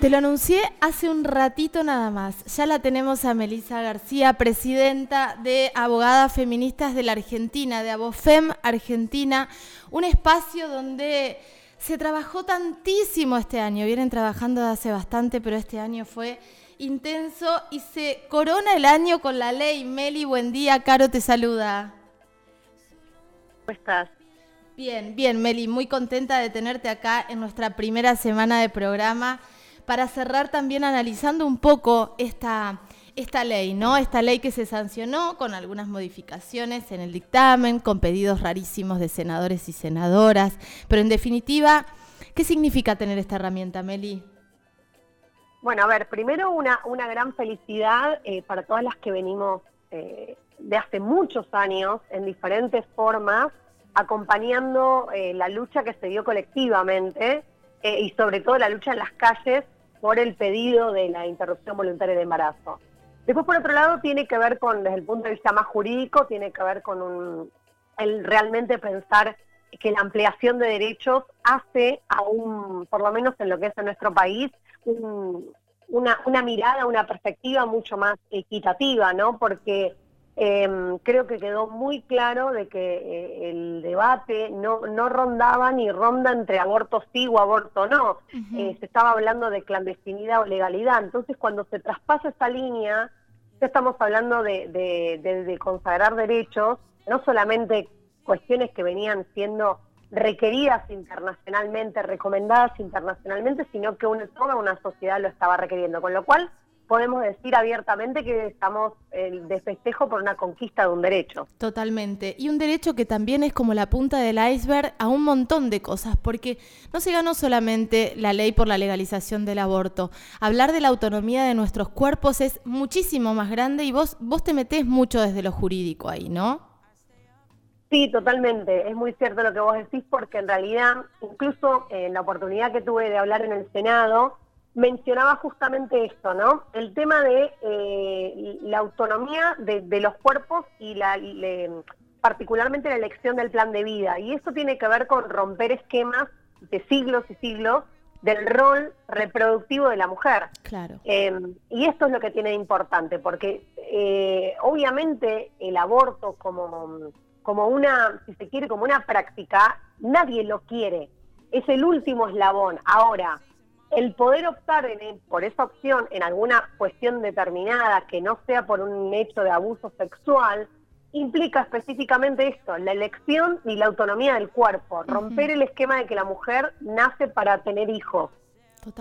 Te lo anuncié hace un ratito nada más. Ya la tenemos a Melisa García, presidenta de Abogadas Feministas de la Argentina, de Abofem Argentina, un espacio donde se trabajó tantísimo este año. Vienen trabajando hace bastante, pero este año fue intenso y se corona el año con la ley. Meli, buen día. Caro te saluda. ¿Cómo estás? Bien, bien, Meli, muy contenta de tenerte acá en nuestra primera semana de programa para cerrar también analizando un poco esta, esta ley, ¿no? Esta ley que se sancionó con algunas modificaciones en el dictamen, con pedidos rarísimos de senadores y senadoras, pero en definitiva, ¿qué significa tener esta herramienta, Meli? Bueno, a ver, primero una, una gran felicidad eh, para todas las que venimos eh, de hace muchos años en diferentes formas acompañando eh, la lucha que se dio colectivamente y sobre todo la lucha en las calles por el pedido de la interrupción voluntaria de embarazo. Después, por otro lado, tiene que ver con, desde el punto de vista más jurídico, tiene que ver con un, el realmente pensar que la ampliación de derechos hace a un, por lo menos en lo que es en nuestro país, una, una mirada, una perspectiva mucho más equitativa, ¿no? Porque Em, creo que quedó muy claro de que eh, el debate no, no rondaba ni ronda entre aborto sí o aborto no. Eh, se estaba hablando de clandestinidad o legalidad. Entonces, cuando se traspasa esa línea, ya estamos hablando de, de, consagrar derechos, no solamente cuestiones que venían siendo requeridas internacionalmente, recomendadas internacionalmente, sino que una, toda una sociedad lo estaba requiriendo. Con lo cual, podemos decir abiertamente que estamos de festejo por una conquista de un derecho. Totalmente. Y un derecho que también es como la punta del iceberg a un montón de cosas, porque no se ganó solamente la ley por la legalización del aborto. Hablar de la autonomía de nuestros cuerpos es muchísimo más grande y vos, vos te metés mucho desde lo jurídico ahí, ¿no? Sí, totalmente. Es muy cierto lo que vos decís, porque en realidad, incluso en la oportunidad que tuve de hablar en el Senado, mencionaba justamente esto, ¿no? El tema de eh, la autonomía de, los cuerpos y la, particularmente la elección del plan de vida. Y esto tiene que ver con romper esquemas de siglos y siglos del rol reproductivo de la mujer. Claro. Em, y esto es lo que tiene importante, porque eh, obviamente el aborto como, como una, si se quiere, como una práctica, nadie lo quiere. Es el último eslabón. Ahora, el poder optar por esa opción en alguna cuestión determinada que no sea por un hecho de abuso sexual, implica específicamente esto, la elección y la autonomía del cuerpo, romper el esquema de que la mujer nace para tener hijos,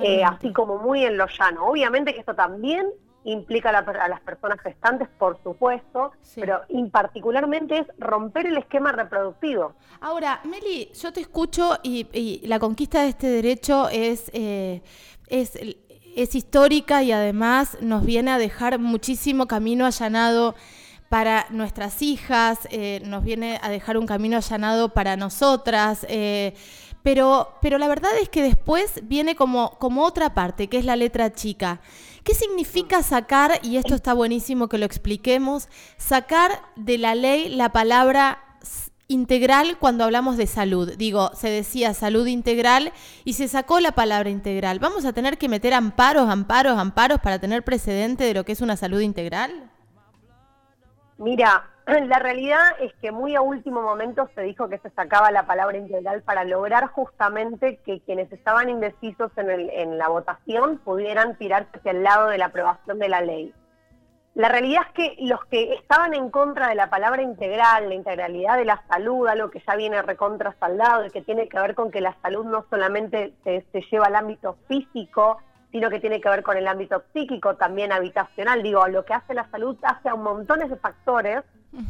eh, así como muy en lo llano. Obviamente que esto también implica a, las personas gestantes, por supuesto, pero en particularmente es romper el esquema reproductivo. Ahora, Meli, yo te escucho y, la conquista de este derecho es, eh, es, es histórica y además nos viene a dejar muchísimo camino allanado para nuestras hijas, eh, nos viene a dejar un camino allanado para nosotras. Eh, pero, pero la verdad es que después viene como, como otra parte, que es la letra chica. ¿Qué significa sacar, y esto está buenísimo que lo expliquemos, sacar de la ley la palabra integral cuando hablamos de salud? Digo, se decía salud integral y se sacó la palabra integral. ¿Vamos a tener que meter amparos, amparos, amparos para tener precedente de lo que es una salud integral? Mira, la realidad es que muy a último momento se dijo que se sacaba la palabra integral para lograr justamente que quienes estaban indecisos en, la votación pudieran tirarse hacia el lado de la aprobación de la ley. La realidad es que los que estaban en contra de la palabra integral, la integralidad de la salud, algo que ya viene recontra saldado y que tiene que ver con que la salud no solamente se lleva al ámbito físico, sino que tiene que ver con el ámbito psíquico, también habitacional. Digo, lo que hace la salud hace a un montones de factores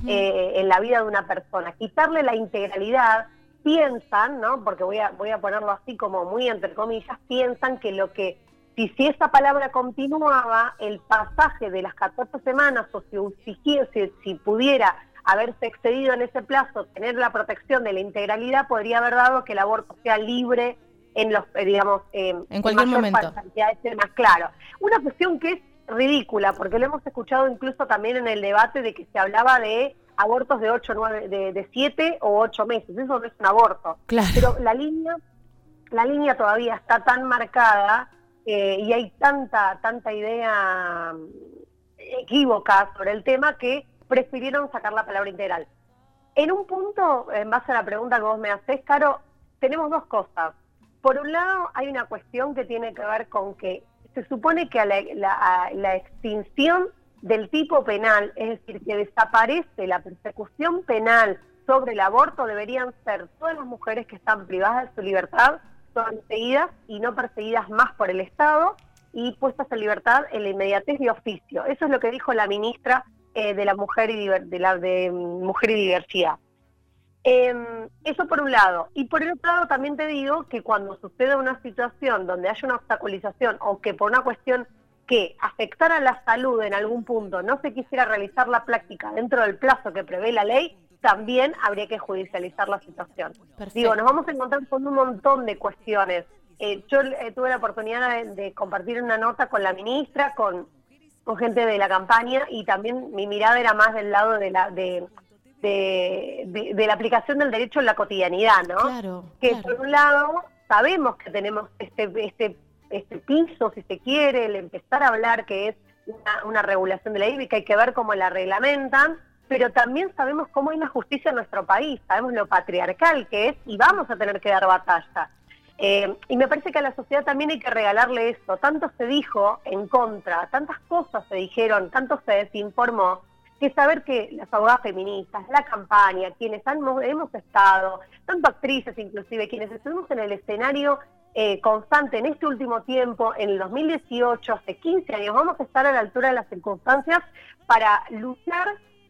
eh, en la vida de una persona. Quitarle la integralidad, piensan, ¿no? Porque voy a, voy a ponerlo así como muy entre comillas, piensan que lo que, si, si esa palabra continuaba, el pasaje de las 14 semanas, o si, si, si pudiera haberse excedido en ese plazo, tener la protección de la integralidad, podría haber dado que el aborto sea libre en los, eh, digamos, eh, en cualquier momento. más claro. Una cuestión que es ridícula, porque lo hemos escuchado incluso también en el debate de que se hablaba de abortos de 8, 9, de, de 7 o 8 meses. Eso no es un aborto. Claro. Pero la línea, la línea todavía está tan marcada eh, y hay tanta, tanta idea mm, equívoca sobre el tema que prefirieron sacar la palabra integral. En un punto, en base a la pregunta que vos me haces, Caro, tenemos dos cosas. Por un lado, hay una cuestión que tiene que ver con que se supone que a la, extinción del tipo penal, es decir, que desaparece la persecución penal sobre el aborto, deberían ser todas las mujeres que están privadas de su libertad, perseguidas y no perseguidas más por el Estado y puestas en libertad en la inmediatez de oficio. Eso es lo que dijo la ministra eh, de la Mujer y de la de Mujer y Diversidad. Em, eso por un lado. Y por el otro lado también te digo que cuando sucede una situación donde haya una obstaculización o que por una cuestión que afectara la salud en algún punto no se quisiera realizar la práctica dentro del plazo que prevé la ley, también habría que judicializar la situación. Digo, nos vamos a encontrar con un montón de cuestiones. Eh, yo eh, tuve la oportunidad de, compartir una nota con la ministra, con, con gente de la campaña y también mi mirada era más del lado de la de de, de, la aplicación del derecho en la cotidianidad, ¿no? Claro, que por un lado sabemos que tenemos este, este, este piso, si se quiere, el empezar a hablar que es una, regulación de la y que hay que ver cómo la reglamentan, pero también sabemos cómo hay una justicia en nuestro país, sabemos lo patriarcal que es y vamos a tener que dar batalla. Eh, y me parece que a la sociedad también hay que regalarle esto. Tanto se dijo en contra, tantas cosas se dijeron, tanto se desinformó, que saber que las abogadas feministas, la campaña, quienes hemos estado, tanto actrices inclusive, quienes estuvimos en el escenario eh, constante en este último tiempo, en el 2018, hace 15 años, vamos a estar a la altura de las circunstancias para luchar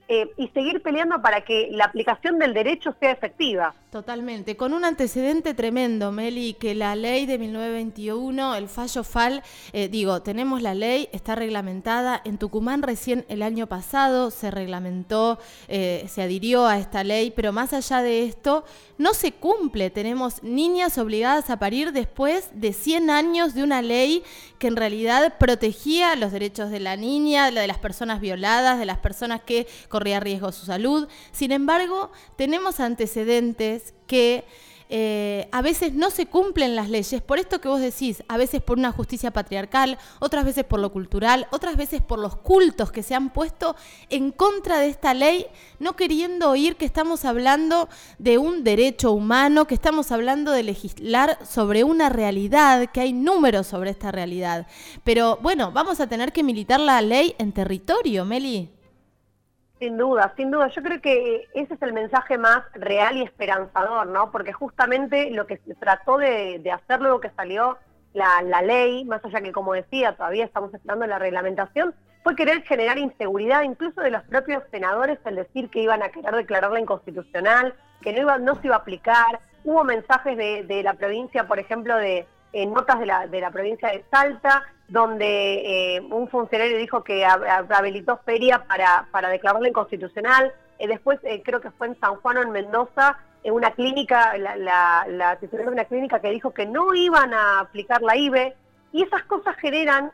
eh, y seguir peleando para que la aplicación del derecho sea efectiva. Totalmente, con un antecedente tremendo, Meli, que la ley de 1921, el fallo FAL, eh, digo, tenemos la ley, está reglamentada, en Tucumán recién el año pasado se reglamentó, eh, se adhirió a esta ley, pero más allá de esto, no se cumple, tenemos niñas obligadas a parir después de 100 años de una ley que en realidad protegía los derechos de la niña, de las personas violadas, de las personas que corría riesgo su salud. Sin embargo, tenemos antecedentes que eh, a veces no se cumplen las leyes, por esto que vos decís, a veces por una justicia patriarcal, otras veces por lo cultural, otras veces por los cultos que se han puesto en contra de esta ley, no queriendo oír que estamos hablando de un derecho humano, que estamos hablando de legislar sobre una realidad, que hay números sobre esta realidad. Pero bueno, vamos a tener que militar la ley en territorio, Meli. Sin duda, sin duda. Yo creo que ese es el mensaje más real y esperanzador, ¿no? Porque justamente lo que se trató de, hacer luego que salió la, ley, más allá que, como decía, todavía estamos esperando la reglamentación, fue querer generar inseguridad incluso de los propios senadores al decir que iban a querer declararla inconstitucional, que no, iba, no se iba a aplicar. Hubo mensajes de, de la provincia, por ejemplo, de en notas de la, de la provincia de Salta, donde eh, un funcionario dijo que habilitó feria para, para declararla inconstitucional. Eh, después eh, creo que fue en San Juan o en Mendoza, en una clínica, la, la, titular de una clínica que dijo que no iban a aplicar la IBE. Y esas cosas generan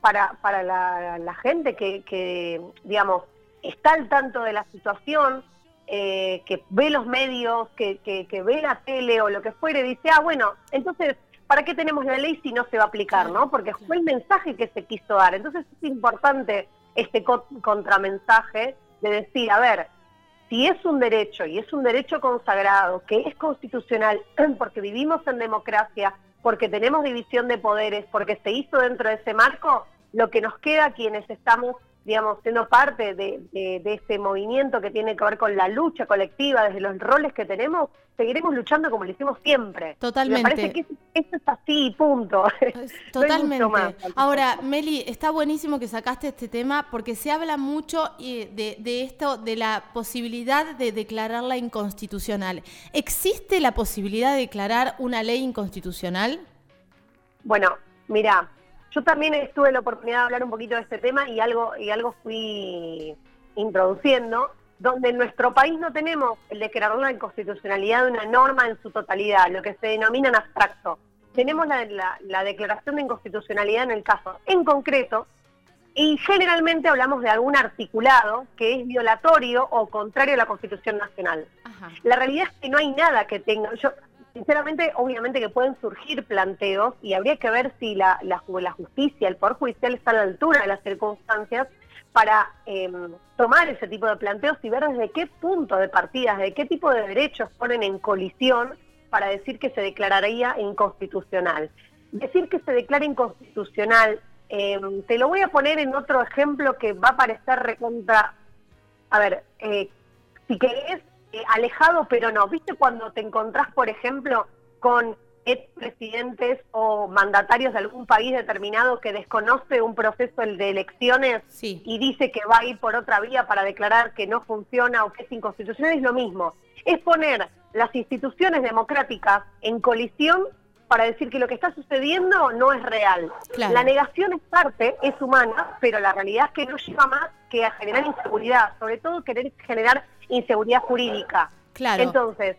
para, para la, gente que, que, digamos, está al tanto de la situación, que ve los medios, que, que, que, ve la tele o lo que fuere, dice, ah, bueno, entonces ¿para qué tenemos la ley si no se va a aplicar, no? Porque fue el mensaje que se quiso dar. Entonces es importante este contramensaje de decir, a ver, si es un derecho y es un derecho consagrado, que es constitucional, porque vivimos en democracia, porque tenemos división de poderes, porque se hizo dentro de ese marco, lo que nos queda a quienes estamos digamos, siendo parte de, de, este movimiento que tiene que ver con la lucha colectiva, desde los roles que tenemos, seguiremos luchando como lo hicimos siempre. Totalmente. Me parece que eso, es así, punto. Totalmente. Ahora, Meli, está buenísimo que sacaste este tema porque se habla mucho de, de esto, de la posibilidad de declararla inconstitucional. ¿Existe la posibilidad de declarar una ley inconstitucional? Bueno, mira, yo también tuve la oportunidad de hablar un poquito de este tema y algo, y algo fui introduciendo, donde en nuestro país no tenemos el declarar la inconstitucionalidad de una norma en su totalidad, lo que se denomina en abstracto. Tenemos la, declaración de inconstitucionalidad en el caso en concreto, y generalmente hablamos de algún articulado que es violatorio o contrario a la Constitución Nacional. La realidad es que no hay nada que tenga, yo sinceramente, obviamente que pueden surgir planteos y habría que ver si la, justicia, el Poder Judicial está a la altura de las circunstancias para em, tomar ese tipo de planteos y ver desde qué punto de partida, desde qué tipo de derechos ponen en colisión para decir que se declararía inconstitucional. Decir que se declara inconstitucional, em, te lo voy a poner en otro ejemplo que va a parecer recontra, a ver, eh, si querés, eh, alejado, pero no. ¿Viste cuando te encontrás, por ejemplo, con expresidentes o mandatarios de algún país determinado que desconoce un proceso de elecciones y dice que va a ir por otra vía para declarar que no funciona o que es inconstitucional? Es lo mismo. Es poner las instituciones democráticas en colisión para decir que lo que está sucediendo no es real. La negación es parte, es humana, pero la realidad es que no lleva más que a generar inseguridad, sobre todo querer generar inseguridad jurídica. Claro. Entonces,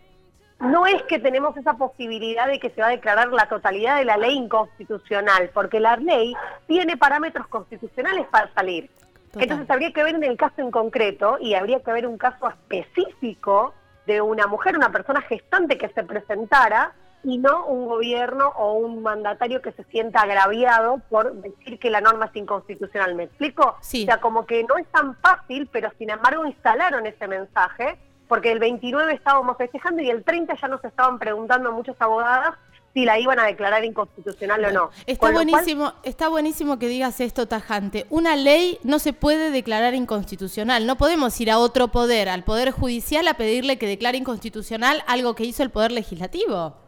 no es que tenemos esa posibilidad de que se va a declarar la totalidad de la ley inconstitucional, porque la ley tiene parámetros constitucionales para salir. Entonces habría que ver en el caso en concreto y habría que ver un caso específico de una mujer, una persona gestante que se presentara y no un gobierno o un mandatario que se sienta agraviado por decir que la norma es inconstitucional. ¿Me explico? Sí. O sea, como que no es tan fácil, pero sin embargo instalaron ese mensaje, porque el 29 estábamos festejando y el 30 ya nos estaban preguntando muchas abogadas si la iban a declarar inconstitucional o no. Está buenísimo, está buenísimo que digas esto tajante. Una ley no se puede declarar inconstitucional. No podemos ir a otro poder, al poder judicial, a pedirle que declare inconstitucional algo que hizo el poder legislativo.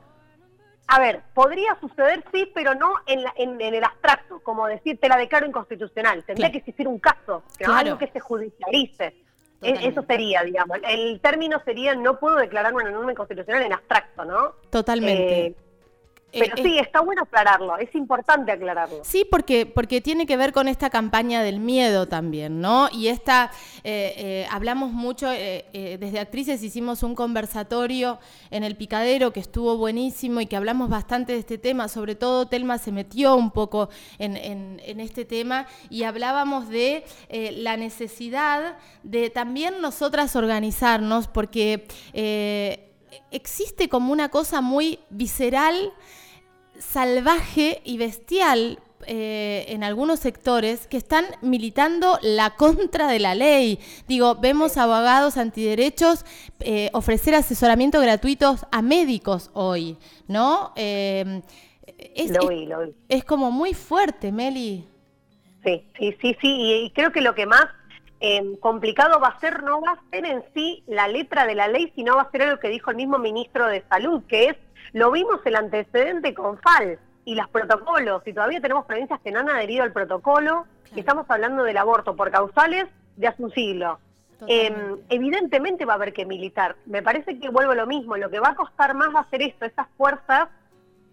A ver, podría suceder sí, pero no en, en, el abstracto, como decir, te la declaro inconstitucional. Tendría que existir un caso, algo que se judicialice. E, eso sería, digamos. El término sería no puedo declarar una norma inconstitucional en abstracto, ¿no? Totalmente. Eh, pero eh, sí, está bueno aclararlo, es importante aclararlo. Sí, porque, porque tiene que ver con esta campaña del miedo también, ¿no? Y esta, eh, eh, hablamos mucho, desde actrices hicimos un conversatorio en el Picadero que estuvo buenísimo y que hablamos bastante de este tema, sobre todo Telma se metió un poco en, en este tema y hablábamos de la necesidad de también nosotras organizarnos porque existe como una cosa muy visceral, salvaje y bestial eh, en algunos sectores que están militando la contra de la ley. Digo, vemos abogados antiderechos eh, ofrecer asesoramiento gratuitos a médicos hoy, ¿no? Eh, es, lo vi, lo vi. es como muy fuerte, Meli. Sí, sí, sí, sí, y creo que lo que más Em, complicado va a ser, no va a ser en sí la letra de la ley, sino va a ser lo que dijo el mismo ministro de Salud, que es, lo vimos el antecedente con FAL y los protocolos, y todavía tenemos provincias que no han adherido al protocolo, y estamos hablando del aborto por causales de hace un siglo. Em, evidentemente va a haber que militar. Me parece que vuelvo a lo mismo, lo que va a costar más va a ser esto, esas fuerzas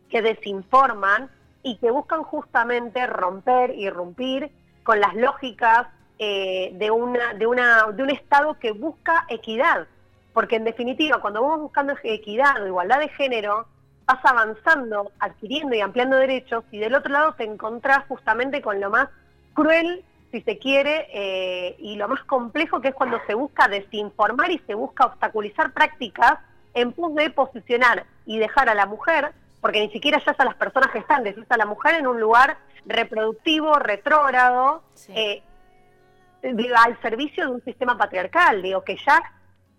que desinforman y que buscan justamente romper, irrumpir con las lógicas eh, de, una, de, una, de un Estado que busca equidad. Porque en definitiva, cuando vamos buscando equidad o igualdad de género, vas avanzando, adquiriendo y ampliando derechos, y del otro lado te encontrás justamente con lo más cruel, si se quiere, eh, y lo más complejo que es cuando se busca desinformar y se busca obstaculizar prácticas en pos de posicionar y dejar a la mujer, porque ni siquiera ya es a las personas que están, es a la mujer en un lugar reproductivo, retrógrado, eh, al servicio de un sistema patriarcal, digo, que ya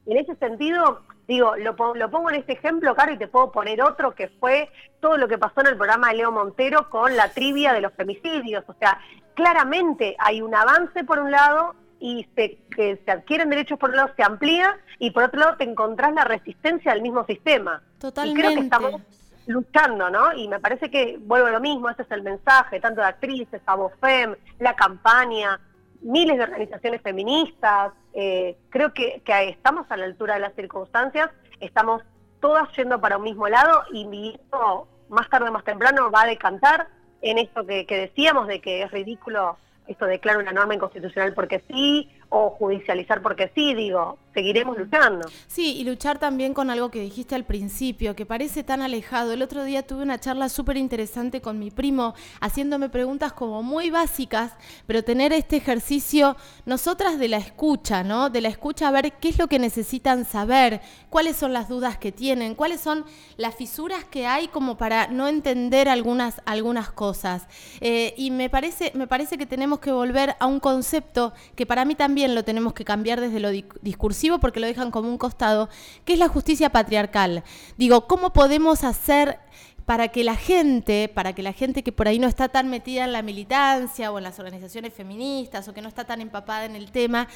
en ese sentido, digo, lo, lo pongo en este ejemplo, Caro, y te puedo poner otro que fue todo lo que pasó en el programa de Leo Montero con la trivia de los femicidios. O sea, claramente hay un avance por un lado y se, que se adquieren derechos por un lado, se amplía y por otro lado te encontrás la resistencia del mismo sistema. Totalmente. Y creo que estamos luchando, ¿no? Y me parece que vuelvo a lo mismo, ese es el mensaje, tanto de actrices, Abofem, la campaña, miles de organizaciones feministas. Eh, creo que, estamos a la altura de las circunstancias, estamos todas yendo para un mismo lado y mi hijo más tarde o más temprano va a decantar en esto que, decíamos de que es ridículo esto declara una norma inconstitucional porque sí, o judicializar porque sí, digo, seguiremos luchando. Sí, y luchar también con algo que dijiste al principio, que parece tan alejado. El otro día tuve una charla súper interesante con mi primo, haciéndome preguntas como muy básicas, pero tener este ejercicio, nosotras de la escucha, ¿no? De la escucha a ver qué es lo que necesitan saber, cuáles son las dudas que tienen, cuáles son las fisuras que hay como para no entender algunas, algunas cosas. Eh, y me parece, me parece que tenemos que volver a un concepto que para mí también lo tenemos que cambiar desde lo discursivo porque lo dejan como un costado, que es la justicia patriarcal. Digo, ¿cómo podemos hacer para que la gente, para que la gente que por ahí no está tan metida en la militancia o en las organizaciones feministas o que no está tan empapada en el tema,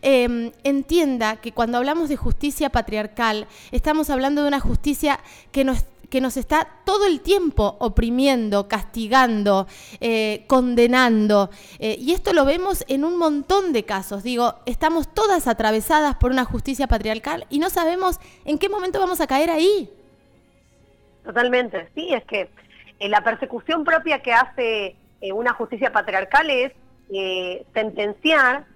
em, entienda que cuando hablamos de justicia patriarcal, estamos hablando de una justicia que nos que nos está todo el tiempo oprimiendo, castigando, eh, condenando. Eh, y esto lo vemos en un montón de casos. Digo, estamos todas atravesadas por una justicia patriarcal y no sabemos en qué momento vamos a caer ahí. Totalmente, sí, es que eh, la persecución propia que hace una justicia patriarcal es sentenciar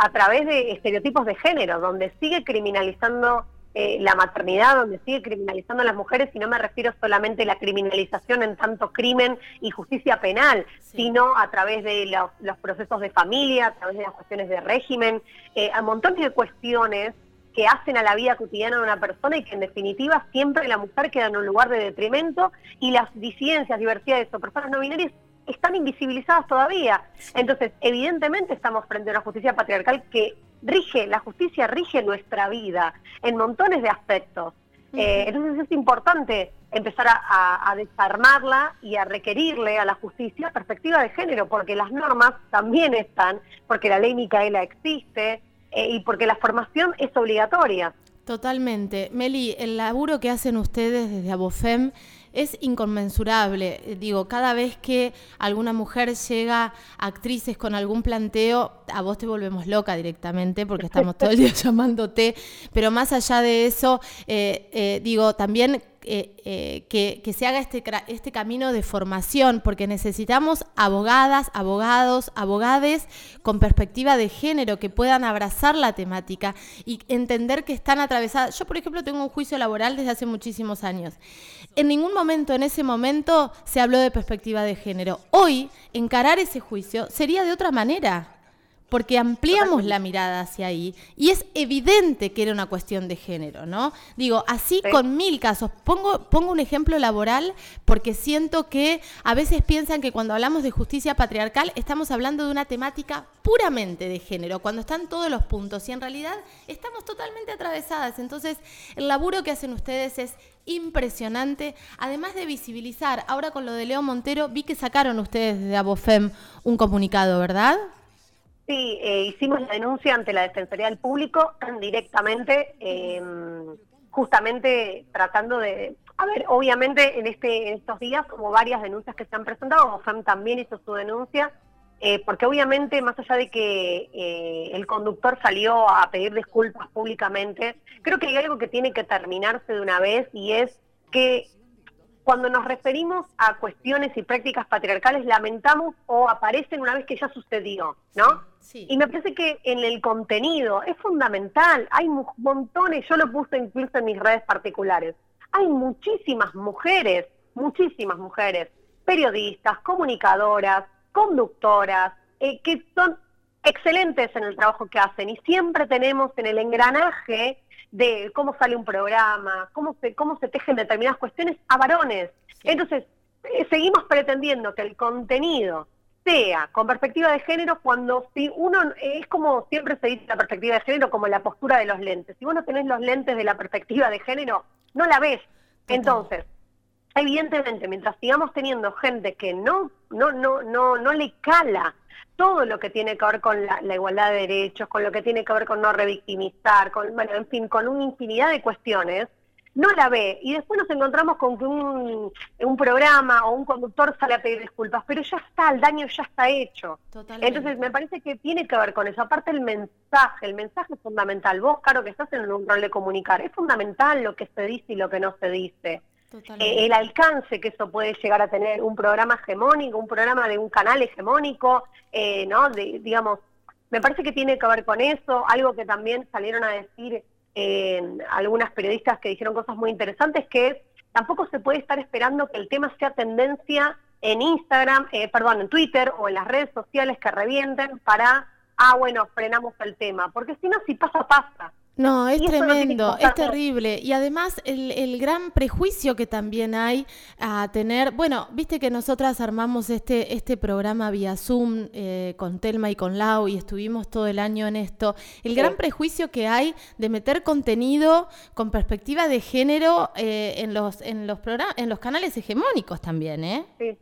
a través de estereotipos de género, donde sigue criminalizando eh, la maternidad, donde sigue criminalizando a las mujeres, y no me refiero solamente a la criminalización en tanto crimen y justicia penal, sino a través de los, procesos de familia, a través de las cuestiones de régimen, eh, a montones de cuestiones que hacen a la vida cotidiana de una persona y que en definitiva siempre la mujer queda en un lugar de detrimento y las disidencias, diversidades o personas no binarias están invisibilizadas todavía. Entonces, evidentemente estamos frente a una justicia patriarcal que rige, la justicia rige nuestra vida en montones de aspectos. Eh, entonces es importante empezar a, desarmarla y a requerirle a la justicia perspectiva de género, porque las normas también están, porque la ley Micaela existe eh, y porque la formación es obligatoria. Totalmente. Meli, el laburo que hacen ustedes desde Abofem es inconmensurable. Eh, digo, cada vez que alguna mujer llega actrices con algún planteo, a vos te volvemos loca directamente porque estamos todo el día llamándote. Pero más allá de eso, eh, eh, digo, también eh, que, se haga este, este camino de formación, porque necesitamos abogadas, abogados, abogades con perspectiva de género que puedan abrazar la temática y entender que están atravesadas. Yo, por ejemplo, tengo un juicio laboral desde hace muchísimos años. En ningún momento, en ese momento, se habló de perspectiva de género. Hoy, encarar ese juicio sería de otra manera porque ampliamos la mirada hacia ahí y es evidente que era una cuestión de género, ¿no? Digo, así con mil casos. Pongo, pongo un ejemplo laboral porque siento que a veces piensan que cuando hablamos de justicia patriarcal estamos hablando de una temática puramente de género, cuando están todos los puntos y en realidad estamos totalmente atravesadas. Entonces, el laburo que hacen ustedes es impresionante, además de visibilizar. Ahora con lo de Leo Montero, vi que sacaron ustedes de Abofem un comunicado, ¿verdad? Sí, eh, hicimos la denuncia ante la Defensoría del Público directamente, em, justamente tratando de... A ver, obviamente en, este, en estos días hubo varias denuncias que se han presentado, FEM también hizo su denuncia, eh, porque obviamente más allá de que eh, el conductor salió a pedir disculpas públicamente, creo que hay algo que tiene que terminarse de una vez y es que cuando nos referimos a cuestiones y prácticas patriarcales, lamentamos o aparecen una vez que ya sucedió, ¿no? Y me parece que en el contenido es fundamental. Hay montones, yo lo puse incluso en mis redes particulares. Hay muchísimas mujeres, muchísimas mujeres, periodistas, comunicadoras, conductoras, eh, que son excelentes en el trabajo que hacen y siempre tenemos en el engranaje de cómo sale un programa, cómo se, cómo se tejen determinadas cuestiones a varones. Entonces, eh, seguimos pretendiendo que el contenido sea con perspectiva de género cuando si uno es como siempre se dice la perspectiva de género como la postura de los lentes. Si uno tenés los lentes de la perspectiva de género, no la ves. Entonces, evidentemente, mientras sigamos teniendo gente que no, no, no, no, no le cala todo lo que tiene que ver con la, igualdad de derechos, con lo que tiene que ver con no revictimizar, con, bueno, en fin, con una infinidad de cuestiones, no la ve y después nos encontramos con que un, un, programa o un conductor sale a pedir disculpas, pero ya está, el daño ya está hecho. Entonces me parece que tiene que ver con eso. Aparte el mensaje, el mensaje es fundamental. Vos, claro, que estás en un rol de comunicar, es fundamental lo que se dice y lo que no se dice. El alcance que eso puede llegar a tener un programa hegemónico, un programa de un canal hegemónico, eh, ¿no? De, digamos, me parece que tiene que ver con eso, algo que también salieron a decir eh, algunas periodistas que dijeron cosas muy interesantes, que tampoco se puede estar esperando que el tema sea tendencia en Instagram, eh, perdón, en Twitter o en las redes sociales que revienten para, ah, bueno, frenamos el tema, porque si no, si pasa, pasa. No, es tremendo, es terrible. Y además el, gran prejuicio que también hay a tener, bueno, viste que nosotras armamos este, este programa vía Zoom eh, con Telma y con Lau y estuvimos todo el año en esto. El gran prejuicio que hay de meter contenido con perspectiva de género eh, en los en los en los canales hegemónicos también, ¿eh? Sí,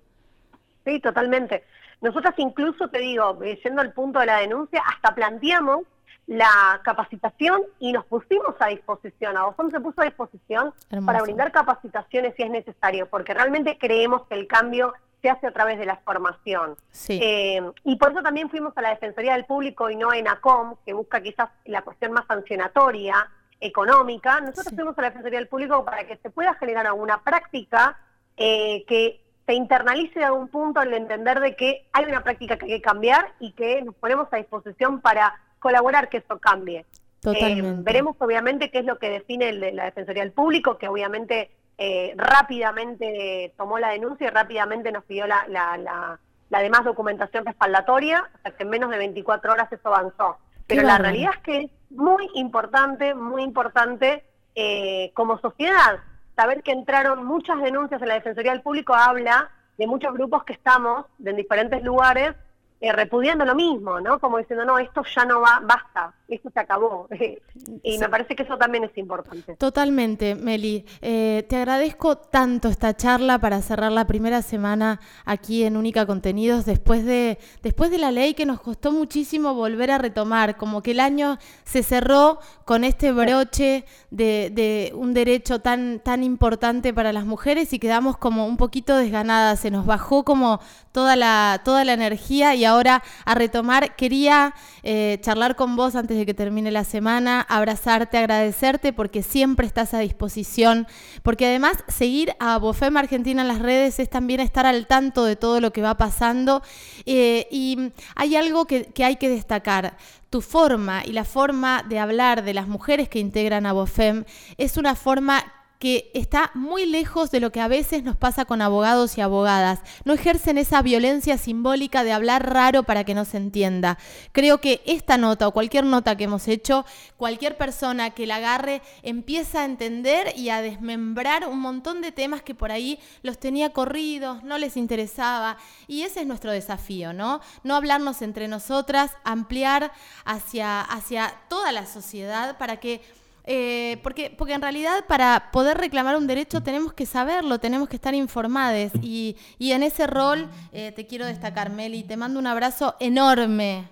sí, totalmente. Nosotras incluso, te digo, yendo al punto de la denuncia, hasta planteamos la capacitación y nos pusimos a disposición, a vosotros se puso a disposición para brindar capacitaciones si es necesario, porque realmente creemos que el cambio se hace a través de la formación. Eh, y por eso también fuimos a la Defensoría del Público y no a ENACOM, que busca quizás la cuestión más sancionatoria, económica. Nosotros fuimos a la Defensoría del Público para que se pueda generar alguna práctica eh, que se internalice de algún punto al entender de que hay una práctica que hay que cambiar y que nos ponemos a disposición para colaborar que eso cambie. Totalmente. Eh, veremos obviamente qué es lo que define el de la Defensoría del Público, que obviamente eh, rápidamente tomó la denuncia y rápidamente nos pidió la, la, la, demás documentación respaldatoria, hasta que en menos de 24 horas eso avanzó. Pero la realidad es que es muy importante, muy importante eh, como sociedad. Saber que entraron muchas denuncias en la Defensoría del Público habla de muchos grupos que estamos en diferentes lugares eh, repudiando lo mismo, ¿no? Como diciendo, no, esto ya no va, basta, esto se acabó. y me parece que eso también es importante. Totalmente, Meli. Eh, te agradezco tanto esta charla para cerrar la primera semana aquí en Única Contenidos, después de, después de la ley que nos costó muchísimo volver a retomar, como que el año se cerró con este broche de, de un derecho tan, tan importante para las mujeres y quedamos como un poquito desganadas, se nos bajó como toda la, toda la energía y ahora a retomar. Quería eh, charlar con vos antes de que termine la semana, abrazarte, agradecerte porque siempre estás a disposición, porque además seguir a Bofem Argentina en las redes es también estar al tanto de todo lo que va pasando. Eh, y hay algo que, que hay que destacar. Tu forma y la forma de hablar de las mujeres que integran a Bofem es una forma que está muy lejos de lo que a veces nos pasa con abogados y abogadas. No ejercen esa violencia simbólica de hablar raro para que no se entienda. Creo que esta nota o cualquier nota que hemos hecho, cualquier persona que la agarre empieza a entender y a desmembrar un montón de temas que por ahí los tenía corridos, no les interesaba. Y ese es nuestro desafío, ¿no? No hablarnos entre nosotras, ampliar hacia, hacia toda la sociedad para que eh, porque, porque en realidad para poder reclamar un derecho tenemos que saberlo, tenemos que estar informados. Y, y en ese rol eh, te quiero destacar, Meli. Te mando un abrazo enorme.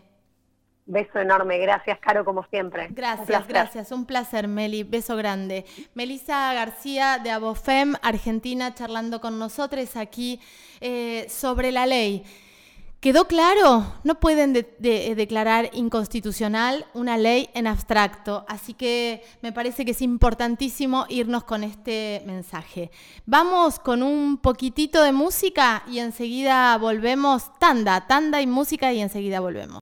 Beso enorme, gracias Caro como siempre. Gracias, gracias, un placer Meli, beso grande. Melissa García de Abofem, Argentina, charlando con nosotros aquí eh, sobre la ley. ¿Quedó claro? No pueden declarar inconstitucional una ley en abstracto, así que me parece que es importantísimo irnos con este mensaje. Vamos con un poquitito de música y enseguida volvemos. Tanda, tanda y música y enseguida volvemos.